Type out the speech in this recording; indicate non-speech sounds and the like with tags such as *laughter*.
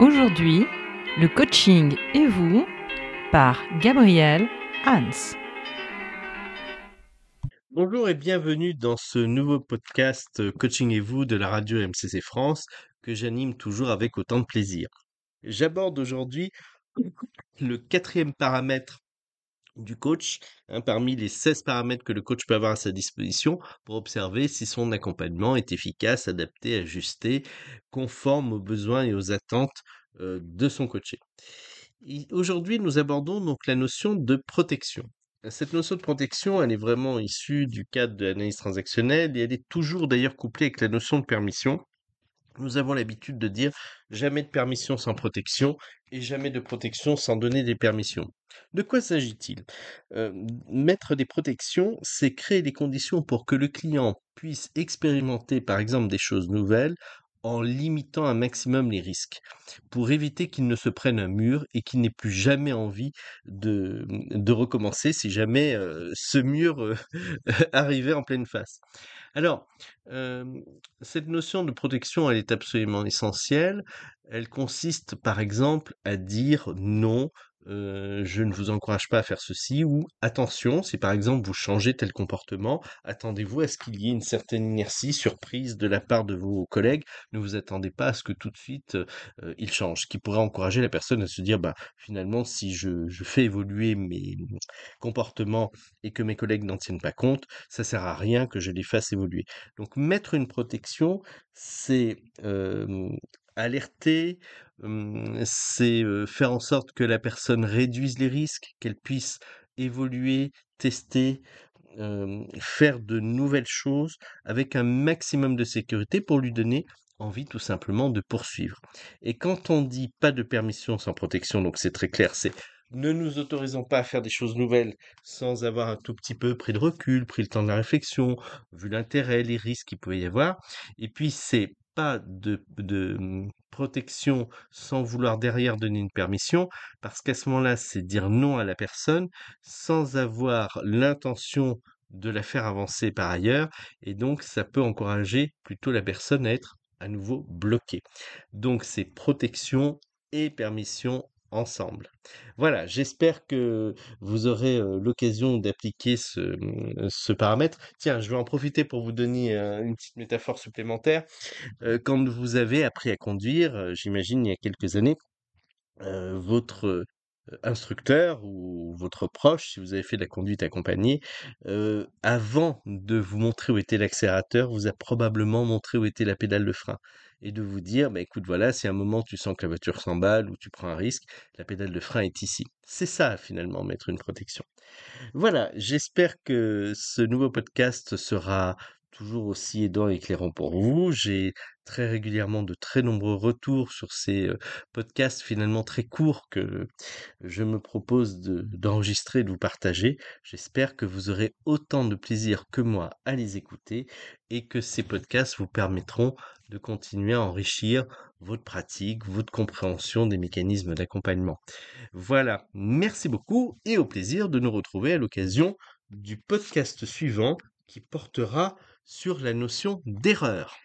Aujourd'hui, le coaching et vous par Gabriel Hans. Bonjour et bienvenue dans ce nouveau podcast euh, Coaching et vous de la radio MCC France que j'anime toujours avec autant de plaisir. J'aborde aujourd'hui le quatrième paramètre du coach, hein, parmi les 16 paramètres que le coach peut avoir à sa disposition pour observer si son accompagnement est efficace, adapté, ajusté, conforme aux besoins et aux attentes de son coaché. Aujourd'hui, nous abordons donc la notion de protection. Cette notion de protection, elle est vraiment issue du cadre de l'analyse transactionnelle et elle est toujours d'ailleurs couplée avec la notion de permission. Nous avons l'habitude de dire jamais de permission sans protection et jamais de protection sans donner des permissions. De quoi s'agit-il? Euh, Mettre des protections, c'est créer des conditions pour que le client puisse expérimenter par exemple des choses nouvelles en limitant un maximum les risques, pour éviter qu'il ne se prenne un mur et qu'il n'ait plus jamais envie de, recommencer si jamais euh, ce mur euh, *laughs* arrivait en pleine face. Alors, cette notion de protection, elle est absolument essentielle. Elle consiste, par exemple, à dire non euh, je ne vous encourage pas à faire ceci, ou attention, si par exemple vous changez tel comportement, attendez-vous à ce qu'il y ait une certaine inertie, surprise de la part de vos collègues, ne vous attendez pas à ce que tout de suite euh, il change, ce qui pourrait encourager la personne à se dire, bah finalement, si je, fais évoluer mes comportements et que mes collègues n'en tiennent pas compte, ça sert à rien que je les fasse évoluer. Donc mettre une protection, c'est alerter, c'est faire en sorte que la personne réduise les risques, qu'elle puisse évoluer, tester, faire de nouvelles choses avec un maximum de sécurité pour lui donner envie tout simplement de poursuivre. Et quand on dit pas de permission sans protection, donc c'est très clair, c'est ne nous autorisons pas à faire des choses nouvelles sans avoir un tout petit peu pris de recul, pris le temps de la réflexion, vu l'intérêt, les risques qu'il pouvait y avoir. Et puis c'est de, mmh, protection sans vouloir derrière donner une permission, parce qu'à ce moment-là, c'est dire non à la personne sans avoir l'intention de la faire avancer par ailleurs, et donc ça peut encourager plutôt la personne à être à nouveau bloquée. Donc c'est protection et permission ensemble. Voilà, j'espère que vous aurez l'occasion d'appliquer ce, mmh, ce, paramètre. Tiens, je vais en profiter pour vous donner une petite métaphore supplémentaire. quand vous avez appris à conduire, j'imagine il y a quelques années, votre instructeur ou votre proche, si vous avez fait de la conduite accompagnée, avant de vous montrer où était l'accélérateur, vous a probablement montré où était la pédale de frein et de vous dire, bah, écoute, voilà, si à un moment tu sens que la voiture s'emballe ou tu prends un risque, la pédale de frein est ici. C'est ça, finalement, mettre une protection. Voilà, j'espère que ce nouveau podcast sera toujours aussi aidant et éclairant pour vous. J'ai très régulièrement de très nombreux retours sur ces podcasts finalement très courts que je me propose d'enregistrer, de vous partager. J'espère que vous aurez autant de plaisir que moi à les écouter et que ces podcasts vous permettront de continuer à enrichir votre pratique, votre compréhension des mécanismes d'accompagnement. Voilà, merci beaucoup et au plaisir de nous retrouver à l'occasion du podcast suivant qui portera sur la notion d'erreur.